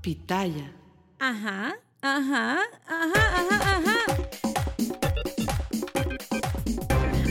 pitaya. Ajá, ajá, ajá, ajá, ajá.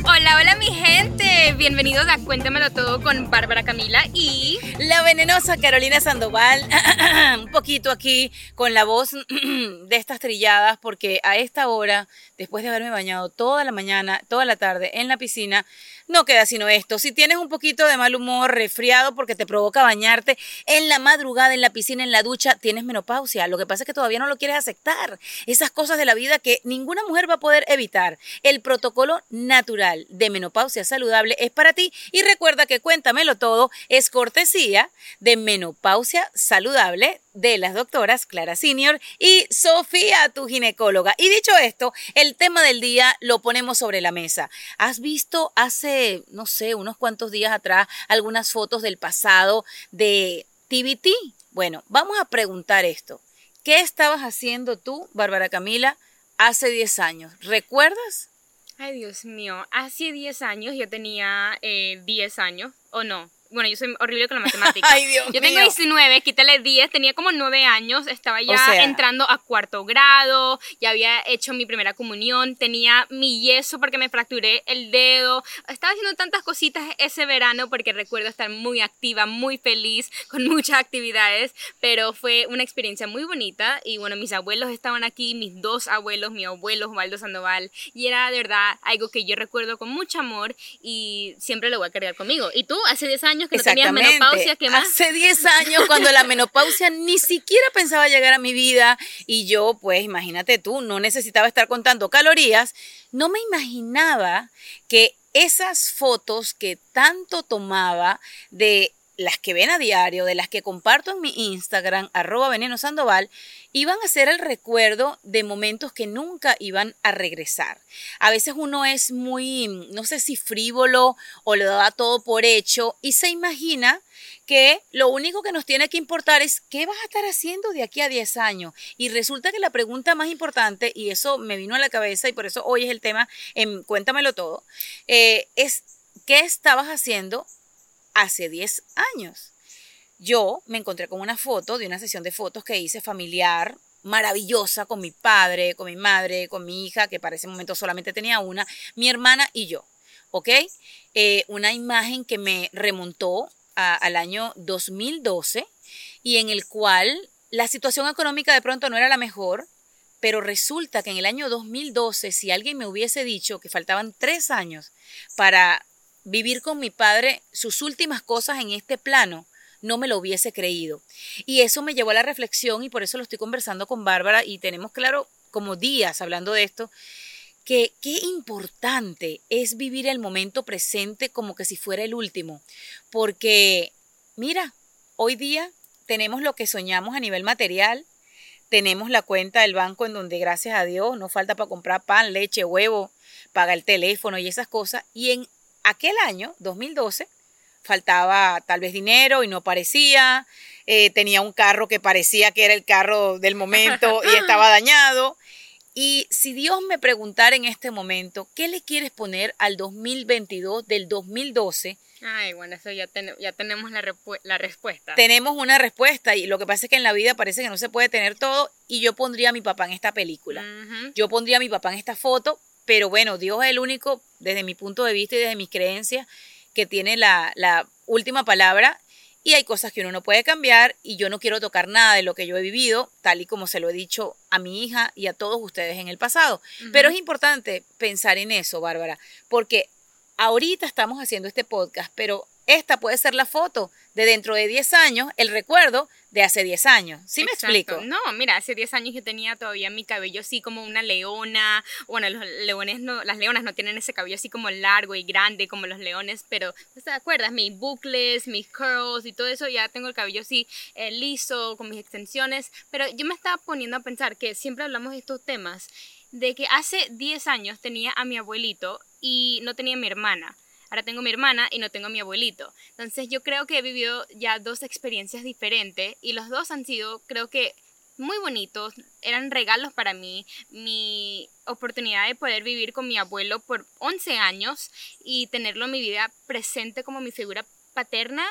Hola, hola mi gente, bienvenidos a Cuéntamelo Todo con Bárbara Camila y... La venenosa Carolina Sandoval, un poquito aquí con la voz de estas trilladas, porque a esta hora, después de haberme bañado toda la mañana, toda la tarde en la piscina, no queda sino esto. Si tienes un poquito de mal humor, resfriado porque te provoca bañarte en la madrugada, en la piscina, en la ducha, tienes menopausia. Lo que pasa es que todavía no lo quieres aceptar. Esas cosas de la vida que ninguna mujer va a poder evitar. El protocolo natural de menopausia saludable es para ti y recuerda que Cuéntamelo Todo es cortesía de Menopausia Saludable de las doctoras Clara Senior y Sofía, tu ginecóloga. Y dicho esto, el tema del día lo ponemos sobre la mesa. ¿Has visto hace, no sé, unos cuantos días atrás algunas fotos del pasado de TBT? Bueno, vamos a preguntar esto. ¿Qué estabas haciendo tú, Bárbara Camila, hace 10 años? ¿Recuerdas? Ay, Dios mío, hace 10 años yo tenía eh, 10 años, ¿o no? Bueno, yo soy horrible con la matemática. Ay, Dios yo tengo mío. 19, quítale 10, tenía como 9 años, estaba ya O sea. entrando a cuarto grado, ya había hecho mi primera comunión, tenía mi yeso porque me fracturé el dedo, estaba haciendo tantas cositas ese verano porque recuerdo estar muy activa, muy feliz, con muchas actividades, pero fue una experiencia muy bonita y bueno, mis abuelos estaban aquí, mis dos abuelos, mi abuelo Osvaldo Sandoval, y era de verdad algo que yo recuerdo con mucho amor y siempre lo voy a cargar conmigo. ¿Y tú, hace 10 años que no tenías menopausia, qué más? Hace 10 años cuando la menopausia ni siquiera pensaba llegar a mi vida y yo, pues imagínate tú, no necesitaba estar contando calorías, no me imaginaba que esas fotos que tanto tomaba de las que ven a diario, de las que comparto en mi Instagram, arroba veneno sandoval, iban a ser el recuerdo de momentos que nunca iban a regresar. A veces uno es muy, no sé si frívolo o lo da todo por hecho y se imagina que lo único que nos tiene que importar es qué vas a estar haciendo de aquí a 10 años. Y resulta que la pregunta más importante, y eso me vino a la cabeza y por eso hoy es el tema, en Cuéntamelo todo, eh, es qué estabas haciendo hace 10 años. Yo me encontré con una foto de una sesión de fotos que hice familiar maravillosa con mi padre, con mi madre, con mi hija, que para ese momento solamente tenía una, mi hermana y yo, ¿ok? Eh, una imagen que me remontó al año 2012 y en el cual la situación económica de pronto no era la mejor, pero resulta que en el año 2012, si alguien me hubiese dicho que faltaban tres años para vivir con mi padre sus últimas cosas en este plano, no me lo hubiese creído. Y eso me llevó a la reflexión y por eso lo estoy conversando con Bárbara y tenemos claro como días hablando de esto, que qué importante es vivir el momento presente como que si fuera el último. Porque, mira, hoy día tenemos lo que soñamos a nivel material, tenemos la cuenta del banco en donde gracias a Dios no falta para comprar pan, leche, huevo, pagar el teléfono y esas cosas. Y en aquel año, 2012, faltaba tal vez dinero y no parecía, eh, tenía un carro que parecía que era el carro del momento y estaba dañado. Y si Dios me preguntara en este momento, ¿qué le quieres poner al 2022 del 2012? Ay, bueno, eso ya, ten- ya tenemos la, respuesta. Tenemos una respuesta y lo que pasa es que en la vida parece que no se puede tener todo y yo pondría a mi papá en esta película. Yo pondría a mi papá en esta foto, pero bueno, Dios es el único, desde mi punto de vista y desde mis creencias, que tiene la, la última palabra. Y hay cosas que uno no puede cambiar y yo no quiero tocar nada de lo que yo he vivido, tal y como se lo he dicho a mi hija y a todos ustedes en el pasado. Pero es importante pensar en eso, Bárbara, porque ahorita estamos haciendo este podcast, pero esta puede ser la foto de dentro de 10 años, el recuerdo de hace 10 años. ¿Sí me Exacto. explico? No, mira, hace 10 años yo tenía todavía mi cabello así como una leona. Bueno, los leones no, las leonas no tienen ese cabello así como largo y grande como los leones, pero ¿no ¿te acuerdas? Mis bucles, mis curls y todo eso, ya tengo el cabello así eh, liso, con mis extensiones. Pero yo me estaba poniendo a pensar que siempre hablamos de estos temas, de que hace 10 años tenía a mi abuelito y no tenía a mi hermana. Ahora tengo mi hermana y no tengo mi abuelito. Entonces yo creo que he vivido ya dos experiencias diferentes y los dos han sido, creo que, muy bonitos. Eran regalos para mí. Mi oportunidad de poder vivir con mi abuelo por 11 años y tenerlo en mi vida presente como mi figura paterna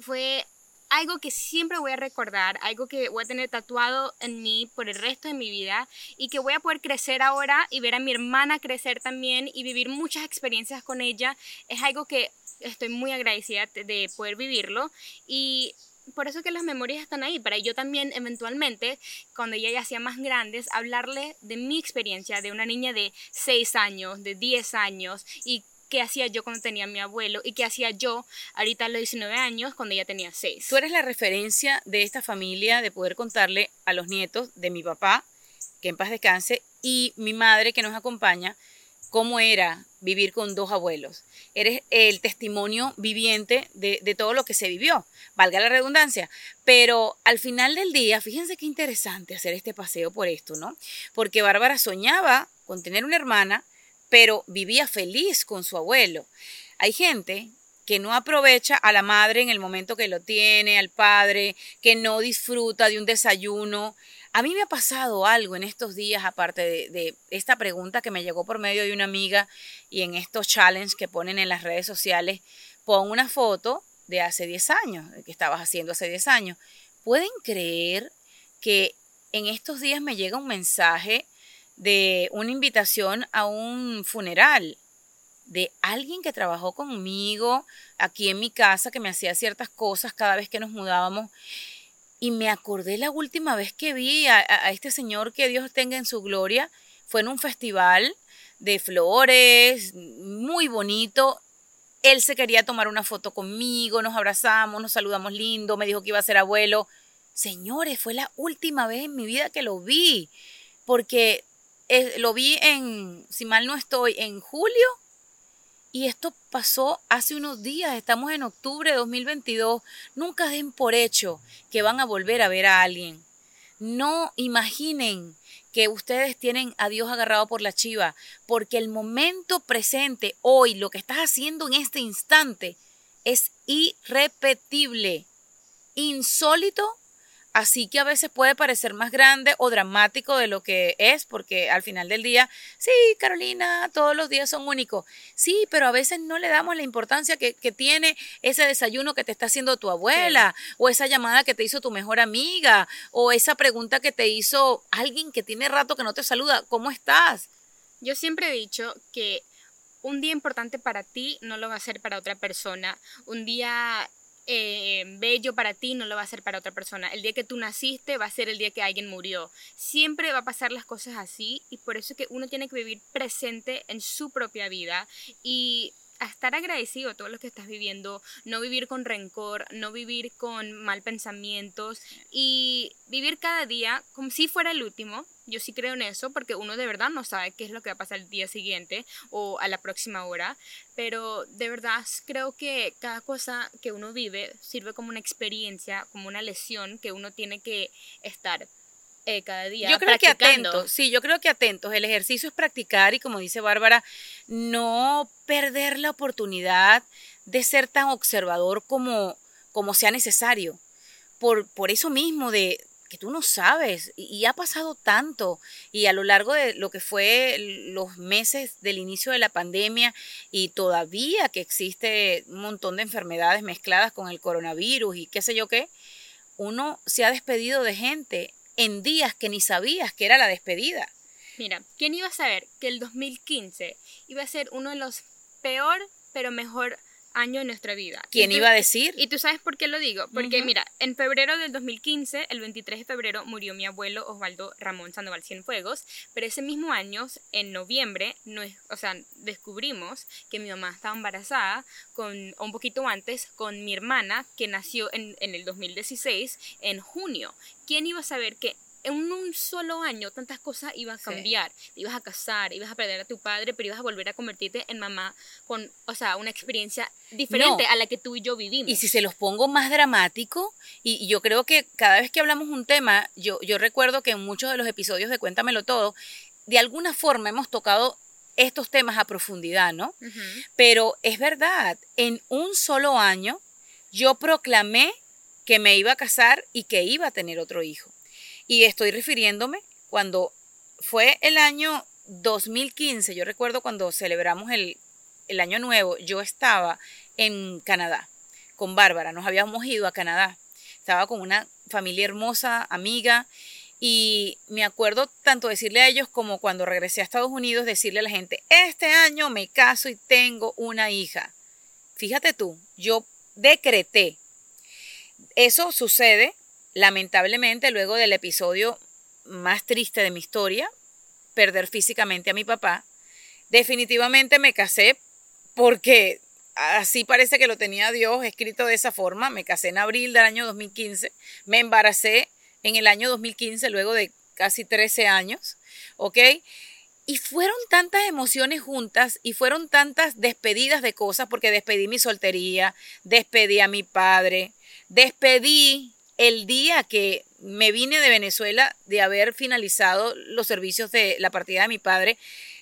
fue algo que siempre voy a recordar, algo que voy a tener tatuado en mí por el resto de mi vida y que voy a poder crecer ahora y ver a mi hermana crecer también y vivir muchas experiencias con ella. Es algo que estoy muy agradecida de poder vivirlo y por eso que las memorias están ahí, para yo también eventualmente, cuando ella ya sea más grandes, hablarle de mi experiencia de una niña de 6 años, de 10 años y qué hacía yo cuando tenía mi abuelo y qué hacía yo ahorita a los 19 años cuando ella tenía 6. Tú eres la referencia de esta familia de poder contarle a los nietos de mi papá, que en paz descanse, y mi madre que nos acompaña, cómo era vivir con dos abuelos. Eres el testimonio viviente de, de, todo lo que se vivió, valga la redundancia. Pero al final del día, fíjense qué interesante hacer este paseo por esto, ¿no? Porque Bárbara soñaba con tener una hermana pero vivía feliz con su abuelo. Hay gente que no aprovecha a la madre en el momento que lo tiene, al padre, que no disfruta de un desayuno. A mí me ha pasado algo en estos días, aparte de, esta pregunta que me llegó por medio de una amiga y en estos challenges que ponen en las redes sociales, pon una foto de hace 10 años, que estabas haciendo hace 10 años. ¿Pueden creer que en estos días me llega un mensaje de una invitación a un funeral de alguien que trabajó conmigo aquí en mi casa, que me hacía ciertas cosas cada vez que nos mudábamos. Y me acordé la última vez que vi a, este señor, que Dios tenga en su gloria, fue en un festival de flores, muy bonito. Él se quería tomar una foto conmigo, nos abrazamos, nos saludamos lindo, me dijo que iba a ser abuelo. Señores, fue la última vez en mi vida que lo vi, porque lo vi en, si mal no estoy, en julio. Y esto pasó hace unos días, estamos en octubre de 2022. Nunca den por hecho que van a volver a ver a alguien. No imaginen que ustedes tienen a Dios agarrado por la chiva, porque el momento presente, hoy, lo que estás haciendo en este instante, es irrepetible, insólito Así que a veces puede parecer más grande o dramático de lo que es, porque al final del día, sí, Carolina, todos los días son únicos. Sí, pero a veces no le damos la importancia que, tiene ese desayuno que te está haciendo tu abuela, o esa llamada que te hizo tu mejor amiga, o esa pregunta que te hizo alguien que tiene rato que no te saluda. ¿Cómo estás? Yo siempre he dicho que un día importante para ti no lo va a ser para otra persona. Un día eh, bello para ti no lo va a ser para otra persona. El día que tú naciste va a ser el día que alguien murió. Siempre va a pasar las cosas así y por eso es que uno tiene que vivir presente en su propia vida y a estar agradecido a todo lo que estás viviendo, no vivir con rencor, no vivir con mal pensamientos y vivir cada día como si fuera el último. Yo sí creo en eso porque uno de verdad no sabe qué es lo que va a pasar el día siguiente o a la próxima hora, pero de verdad creo que cada cosa que uno vive sirve como una experiencia, como una lesión que uno tiene que estar eh, cada día. Yo creo que atentos, sí, yo creo que atentos. El ejercicio es practicar y como dice Bárbara, no perder la oportunidad de ser tan observador como, como sea necesario. Por, por eso mismo de que tú no sabes y, ha pasado tanto y a lo largo de lo que fue los meses del inicio de la pandemia y todavía que existe un montón de enfermedades mezcladas con el coronavirus y qué sé yo qué, uno se ha despedido de gente en días que ni sabías que era la despedida. Mira, ¿quién iba a saber que el 2015 iba a ser uno de los peor pero mejor año de nuestra vida. ¿Quién iba a decir? Y tú sabes por qué lo digo. Porque mira, en febrero del 2015, el 23 de febrero, murió mi abuelo Osvaldo Ramón Sandoval Cienfuegos. Pero ese mismo año, en noviembre, no es, o sea, descubrimos que mi mamá estaba embarazada con, un poquito antes con mi hermana que nació en, en el 2016, en junio. ¿Quién iba a saber que en un solo año tantas cosas iban a cambiar. Te ibas a casar, ibas a perder a tu padre, pero ibas a volver a convertirte en mamá con, o sea, una experiencia diferente a la que tú y yo vivimos. Y si se los pongo más dramático, y, yo creo que cada vez que hablamos un tema, yo, yo recuerdo que en muchos de los episodios de Cuéntamelo Todo, de alguna forma hemos tocado estos temas a profundidad, ¿no? Pero es verdad, en un solo año yo proclamé que me iba a casar y que iba a tener otro hijo. Y estoy refiriéndome cuando fue el año 2015, yo recuerdo cuando celebramos el, el año nuevo, yo estaba en Canadá con Bárbara, nos habíamos ido a Canadá. estaba con una familia hermosa, amiga, y me acuerdo tanto decirle a ellos como cuando regresé a Estados Unidos, decirle a la gente, este año me caso y tengo una hija. Fíjate tú, yo decreté. Eso sucede, lamentablemente, luego del episodio más triste de mi historia, perder físicamente a mi papá. Definitivamente me casé porque así parece que lo tenía Dios escrito de esa forma. Me casé en abril del año 2015, me embaracé en el año 2015, luego de casi 13 años, ¿ok? Y fueron tantas emociones juntas y fueron tantas despedidas de cosas, porque despedí mi soltería, despedí a mi padre, despedí el día que me vine de Venezuela de haber finalizado los servicios de la partida de mi padre.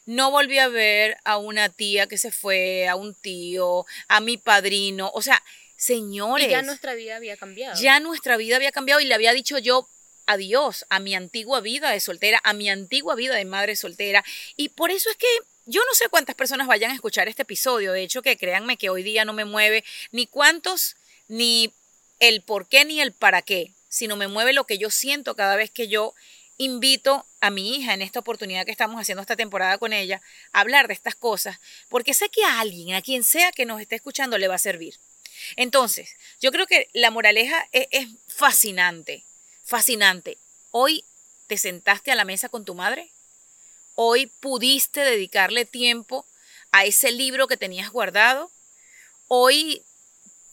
No volví a ver a una tía que se fue, a un tío, a mi padrino. O sea, señores. ya nuestra vida había cambiado. Ya nuestra vida había cambiado y le había dicho yo adiós a mi antigua vida de soltera, a mi antigua vida de madre soltera. Y por eso es que yo no sé cuántas personas vayan a escuchar este episodio. De hecho, que créanme que hoy día no me mueve ni cuántos, ni el por qué, ni el para qué, sino me mueve lo que yo siento cada vez que yo invito a mi hija en esta oportunidad que estamos haciendo esta temporada con ella a hablar de estas cosas, porque sé que a alguien, a quien sea que nos esté escuchando, le va a servir. Entonces, yo creo que la moraleja es, es fascinante fascinante. Hoy te sentaste a la mesa con tu madre. Hoy pudiste dedicarle tiempo a ese libro que tenías guardado. Hoy,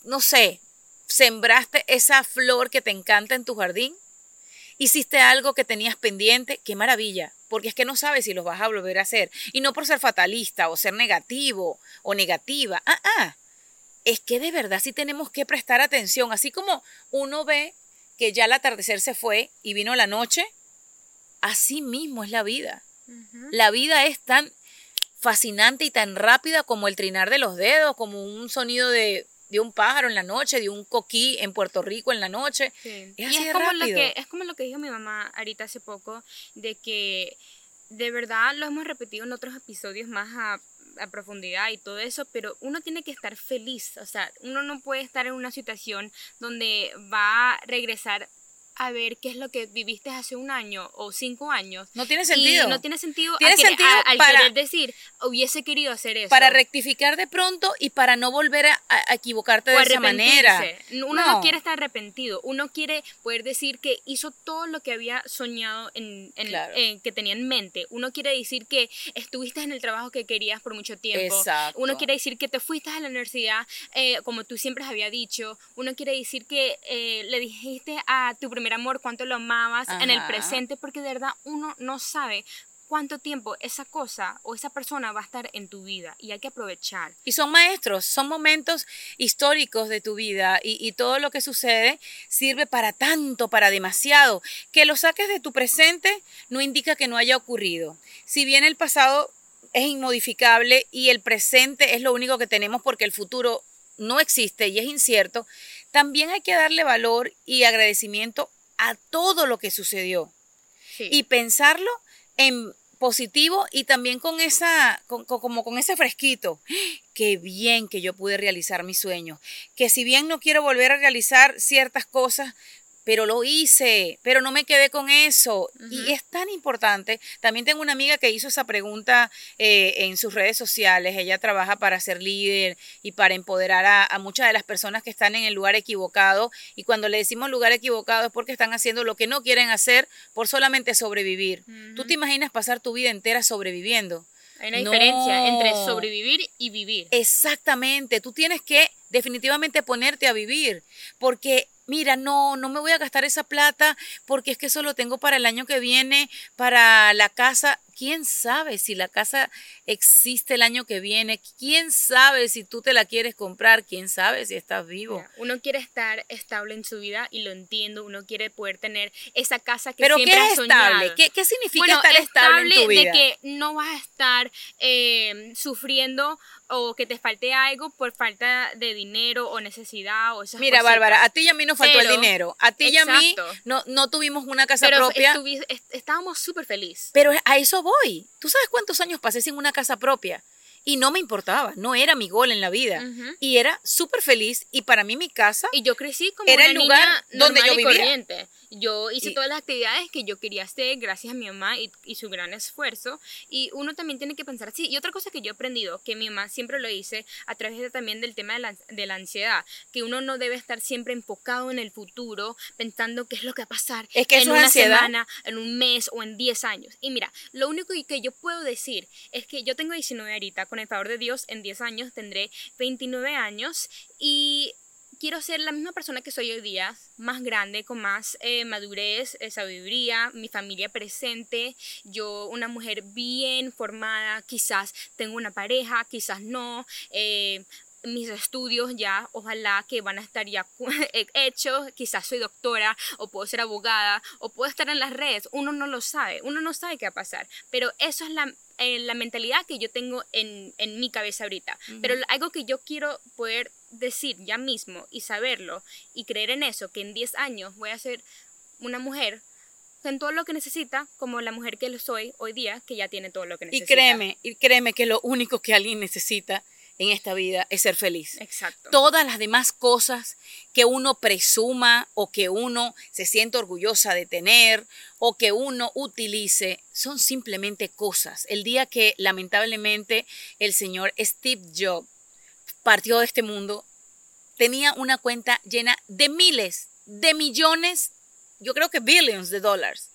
no sé, sembraste esa flor que te encanta en tu jardín. Hiciste algo que tenías pendiente. Qué maravilla. Porque es que no sabes si lo vas a volver a hacer. Y no por ser fatalista o ser negativo o negativa. Ah, ah. Es que de verdad sí tenemos que prestar atención. Así como uno ve que ya el atardecer se fue y vino la noche, así mismo es la vida. La vida es tan fascinante y tan rápida como el trinar de los dedos, como un sonido de, un pájaro en la noche, de un coquí en Puerto Rico en la noche. Es y es como, lo que, es como lo que dijo mi mamá ahorita hace poco, de que de verdad lo hemos repetido en otros episodios más a a profundidad y todo eso, pero uno tiene que estar feliz, o sea, uno no puede estar en una situación donde va a regresar a ver qué es lo que viviste hace un año o cinco años. No tiene sentido. no tiene sentido, ¿Tiene sentido al querer decir, hubiese querido hacer eso. Para rectificar de pronto y para no volver a, equivocarte de esa manera. Uno no. quiere estar arrepentido, uno quiere poder decir que hizo todo lo que había soñado en, que tenía en mente. Uno quiere decir que estuviste en el trabajo que querías por mucho tiempo. Exacto. Uno quiere decir que te fuiste a la universidad eh, como tú siempre había dicho. Uno quiere decir que eh, le dijiste a tu primer amor, cuánto lo amabas en el presente, porque de verdad uno no sabe cuánto tiempo esa cosa o esa persona va a estar en tu vida y hay que aprovechar. Y son maestros, son momentos históricos de tu vida y, y, todo lo que sucede sirve para tanto, para demasiado. Que lo saques de tu presente no indica que no haya ocurrido. Si bien el pasado es inmodificable y el presente es lo único que tenemos porque el futuro no existe y es incierto, también hay que darle valor y agradecimiento a todo lo que sucedió. Y pensarlo en positivo y también con esa, como con ese fresquito. Qué bien que yo pude realizar mis sueños. Que si bien no quiero volver a realizar ciertas cosas, pero lo hice, pero no me quedé con eso. Y es tan importante. También tengo una amiga que hizo esa pregunta eh, en sus redes sociales. Ella trabaja para ser líder y para empoderar a, muchas de las personas que están en el lugar equivocado. Y cuando le decimos lugar equivocado es porque están haciendo lo que no quieren hacer por solamente sobrevivir. ¿Tú te imaginas pasar tu vida entera sobreviviendo? Hay una diferencia entre sobrevivir y vivir. Exactamente. Tú tienes que definitivamente ponerte a vivir porque mira, no, no me voy a gastar esa plata porque es que eso lo tengo para el año que viene, para la casa. ¿Quién sabe si la casa existe el año que viene? ¿Quién sabe si tú te la quieres comprar? ¿Quién sabe si estás vivo? Uno quiere estar estable en su vida y lo entiendo. Uno quiere poder tener esa casa que siempre ¿qué es estable? ¿Qué, significa estar estable, en tu vida? De que no vas a estar eh, sufriendo o que te falte algo por falta de dinero o necesidad o esas Mira, Bárbara, a ti y a mí nos faltó el dinero. A ti y a mí no, no tuvimos una casa propia. estábamos súper felices. Pero a eso voy. ¿Tú sabes cuántos años pasé sin una casa propia? Y no me importaba, no era mi gol en la vida. Y era súper feliz y para mí mi casa y yo crecí como era una el lugar niña donde yo vivía. corriente. Yo hice Y- todas las actividades que yo quería hacer gracias a mi mamá y, y su gran esfuerzo. Y uno también tiene que pensar así. Y otra cosa que yo he aprendido, que mi mamá siempre lo dice a través de, también del tema de la, de la ansiedad, que uno no debe estar siempre enfocado en el futuro, pensando qué es lo que va a pasar Es que en eso es una ansiedad. semana, en un mes o en 10 años. Y mira, lo único que yo puedo decir es que yo tengo 19 ahorita, con el favor de Dios, en 10 años tendré 29 años y quiero ser la misma persona que soy hoy día, más grande, con más eh, madurez, eh, sabiduría, mi familia presente, yo una mujer bien formada, quizás tengo una pareja, quizás no. eh, mis estudios ya, ojalá que van a estar ya hechos, quizás soy doctora o puedo ser abogada o puedo estar en las redes, uno no lo sabe, uno no sabe qué va a pasar, pero eso es la, eh, la mentalidad que yo tengo en, en mi cabeza ahorita, pero algo que yo quiero poder decir ya mismo y saberlo y creer en eso, que en 10 años voy a ser una mujer con todo lo que necesita, como la mujer que lo soy hoy día, que ya tiene todo lo que Y necesita. créeme, y créeme que lo único que alguien necesita en esta vida es ser feliz. Exacto. Todas las demás cosas que uno presuma o que uno se siente orgullosa de tener o que uno utilice son simplemente cosas. El día que lamentablemente el señor Steve Jobs partió de este mundo, tenía una cuenta llena de miles, de millones, yo creo que billions de dólares.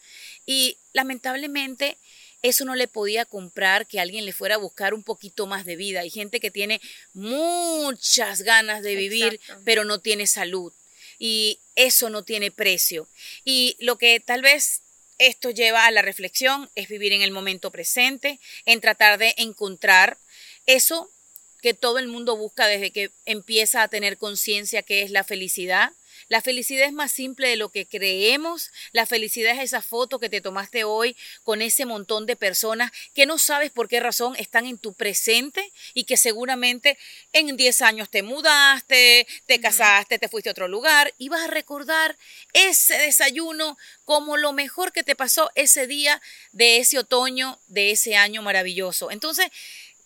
Y lamentablemente eso no le podía comprar que alguien le fuera a buscar un poquito más de vida. Hay gente que tiene muchas ganas de vivir, Exacto. pero no tiene salud. Y eso no tiene precio. Y lo que tal vez esto lleva a la reflexión es vivir en el momento presente, en tratar de encontrar eso que todo el mundo busca desde que empieza a tener conciencia que es la felicidad. La felicidad es más simple de lo que creemos. La felicidad es esa foto que te tomaste hoy con ese montón de personas que no sabes por qué razón están en tu presente y que seguramente en 10 años te mudaste, te casaste, te fuiste a otro lugar y vas a recordar ese desayuno como lo mejor que te pasó ese día de ese otoño, de ese año maravilloso. Entonces,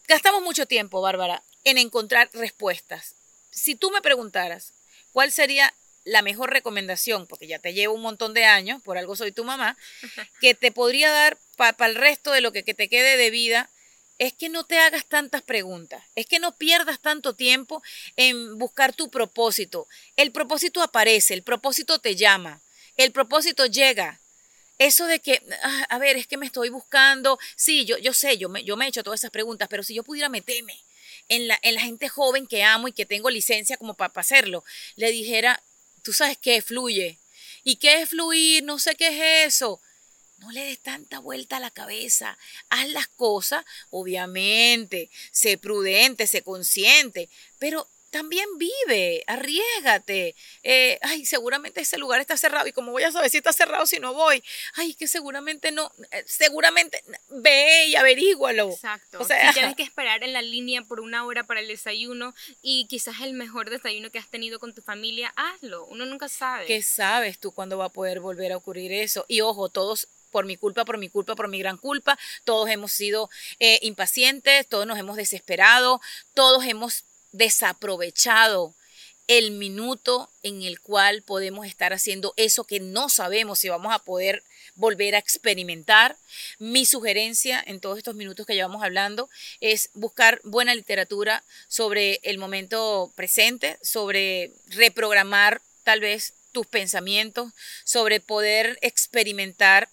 gastamos mucho tiempo, Bárbara, en encontrar respuestas. Si tú me preguntaras cuál sería la mejor recomendación, porque ya te llevo un montón de años, por algo soy tu mamá, que te podría dar para el resto de lo que, que te quede de vida, es que no te hagas tantas preguntas, es que no pierdas tanto tiempo en buscar tu propósito. El propósito aparece, el propósito te llama, el propósito llega. Eso de que, ah, a ver, es que me estoy buscando, sí, yo, yo sé, yo me, yo me he hecho todas esas preguntas, pero si yo pudiera meterme en la, en la gente joven que amo y que tengo licencia como para hacerlo, le dijera, tú sabes qué fluye. ¿Y qué es fluir? No sé qué es eso. No le des tanta vuelta a la cabeza. Haz las cosas, obviamente. Sé prudente, sé consciente, pero también vive, arriesgate. Eh, ay, seguramente ese lugar está cerrado. ¿Y cómo voy a saber si está cerrado si no voy? Ay, que seguramente no. eh, seguramente ve y averígualo. Exacto. O sea, si tienes que esperar en la línea por una hora para el desayuno y quizás el mejor desayuno que has tenido con tu familia, hazlo. Uno nunca sabe. ¿Qué sabes tú cuándo va a poder volver a ocurrir eso? Y ojo, todos por mi culpa, por mi culpa, por mi gran culpa, todos hemos sido eh, impacientes, todos nos hemos desesperado, todos hemos desaprovechado el minuto en el cual podemos estar haciendo eso que no sabemos si vamos a poder volver a experimentar. Mi sugerencia en todos estos minutos que llevamos hablando es buscar buena literatura sobre el momento presente, sobre reprogramar tal vez tus pensamientos, sobre poder experimentar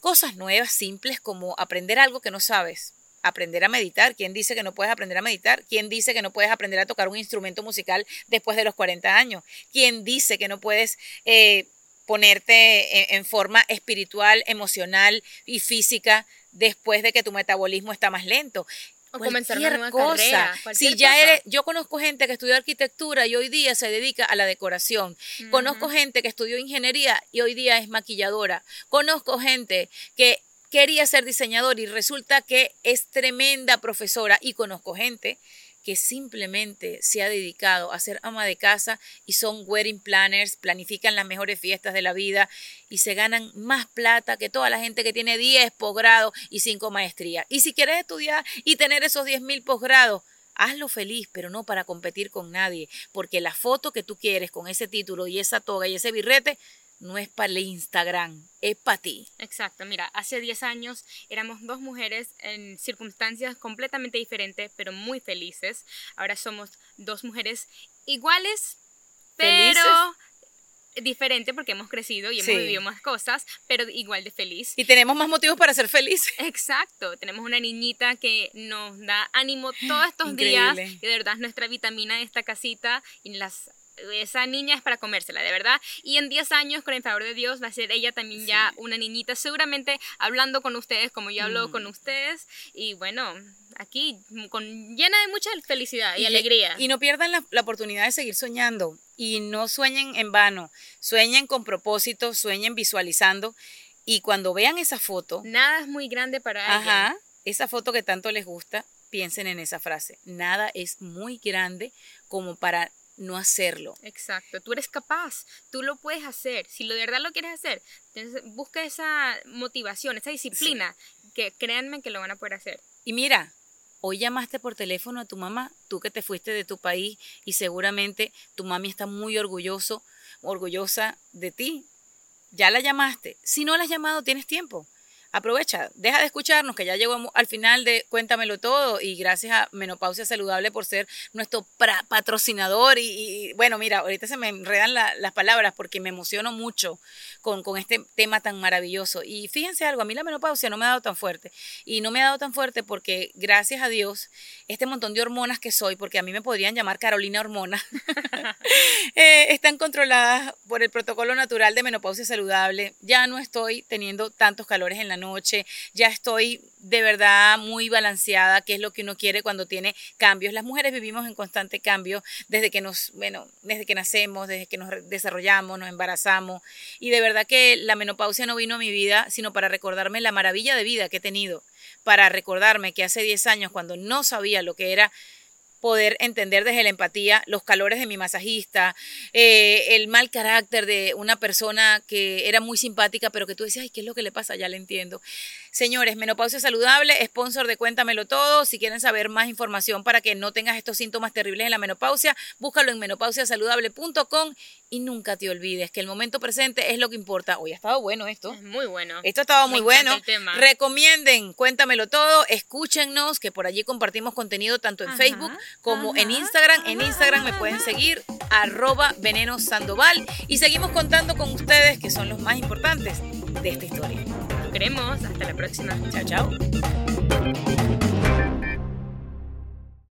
cosas nuevas, simples, como aprender algo que no sabes. Aprender a meditar. ¿Quién dice que no puedes aprender a meditar? ¿Quién dice que no puedes aprender a tocar un instrumento musical después de los 40 años? ¿Quién dice que no puedes eh, ponerte en, en forma espiritual, emocional y física después de que tu metabolismo está más lento? O comenzar una carrera, Si ya cosa. eres, yo conozco gente que estudió arquitectura y hoy día se dedica a la decoración. Conozco gente que estudió ingeniería y hoy día es maquilladora. Conozco gente que quería ser diseñador y resulta que es tremenda profesora. Y conozco gente que simplemente se ha dedicado a ser ama de casa y son wedding planners, planifican las mejores fiestas de la vida y se ganan más plata que toda la gente que tiene 10 posgrados y 5 maestrías. Y si quieres estudiar y tener esos 10 mil posgrados, hazlo feliz, pero no para competir con nadie, porque la foto que tú quieres con ese título y esa toga y ese birrete no es para el Instagram, es para ti. Exacto, mira, hace 10 años éramos dos mujeres en circunstancias completamente diferentes, pero muy felices. Ahora somos dos mujeres iguales, pero diferentes porque hemos crecido y hemos vivido más cosas, pero igual de feliz. Y tenemos más motivos para ser felices. Exacto, tenemos una niñita que nos da ánimo todos estos días y de verdad es nuestra vitamina de esta casita y las esa niña es para comérsela, de verdad. Y en 10 años, con el favor de Dios, va a ser ella también ya una niñita, seguramente hablando con ustedes como yo hablo mm. con ustedes. Y bueno, aquí con, llena de mucha felicidad y, alegría. Y no pierdan la, la, oportunidad de seguir soñando. Y no sueñen en vano, sueñen con propósito, sueñen visualizando. Y cuando vean esa foto... Nada es muy grande para Ajá, esa foto que tanto les gusta, piensen en esa frase. Nada es muy grande como para no hacerlo. Exacto, tú eres capaz, tú lo puedes hacer. Si lo de verdad lo quieres hacer, busca esa motivación, esa disciplina, que créanme que lo van a poder hacer. Y mira, hoy llamaste por teléfono a tu mamá, tú que te fuiste de tu país y seguramente tu mami está muy orgulloso, orgullosa de ti. Ya la llamaste. Si no la has llamado, tienes tiempo aprovecha, deja de escucharnos, que ya llegó al final de Cuéntamelo Todo y gracias a Menopausia Saludable por ser nuestro patrocinador y, bueno, mira, ahorita se me enredan las palabras porque me emociono mucho con, con, este tema tan maravilloso. Y fíjense algo, a mí la menopausia no me ha dado tan fuerte y no me ha dado tan fuerte porque gracias a Dios, este montón de hormonas que soy, porque a mí me podrían llamar Carolina Hormona, eh, están controladas por el protocolo natural de menopausia saludable. Ya no estoy teniendo tantos calores en la noche, ya estoy de verdad muy balanceada, que es lo que uno quiere cuando tiene cambios. Las mujeres vivimos en constante cambio desde que nos, bueno, desde que nacemos, desde que nos desarrollamos, nos embarazamos y de verdad que la menopausia no vino a mi vida sino para recordarme la maravilla de vida que he tenido, para recordarme que hace 10 años cuando no sabía lo que era poder entender desde la empatía los calores de mi masajista, eh, el mal carácter de una persona que era muy simpática, pero que tú decías, ay, ¿qué es lo que le pasa? Ya le entiendo. Señores, Menopausia Saludable, sponsor de Cuéntamelo Todo. Si quieren saber más información para que no tengas estos síntomas terribles en la menopausia, búscalo en menopausiasaludable.com y nunca te olvides que el momento presente es lo que importa. Hoy ha estado bueno esto. muy bueno. Esto ha estado muy bueno. Recomienden, cuéntamelo todo, escúchennos, que por allí compartimos contenido tanto en Facebook como en Instagram. En Instagram me pueden seguir, arroba veneno sandoval. Y seguimos contando con ustedes, que son los más importantes de esta historia queremos. Hasta la próxima. Chao, chao.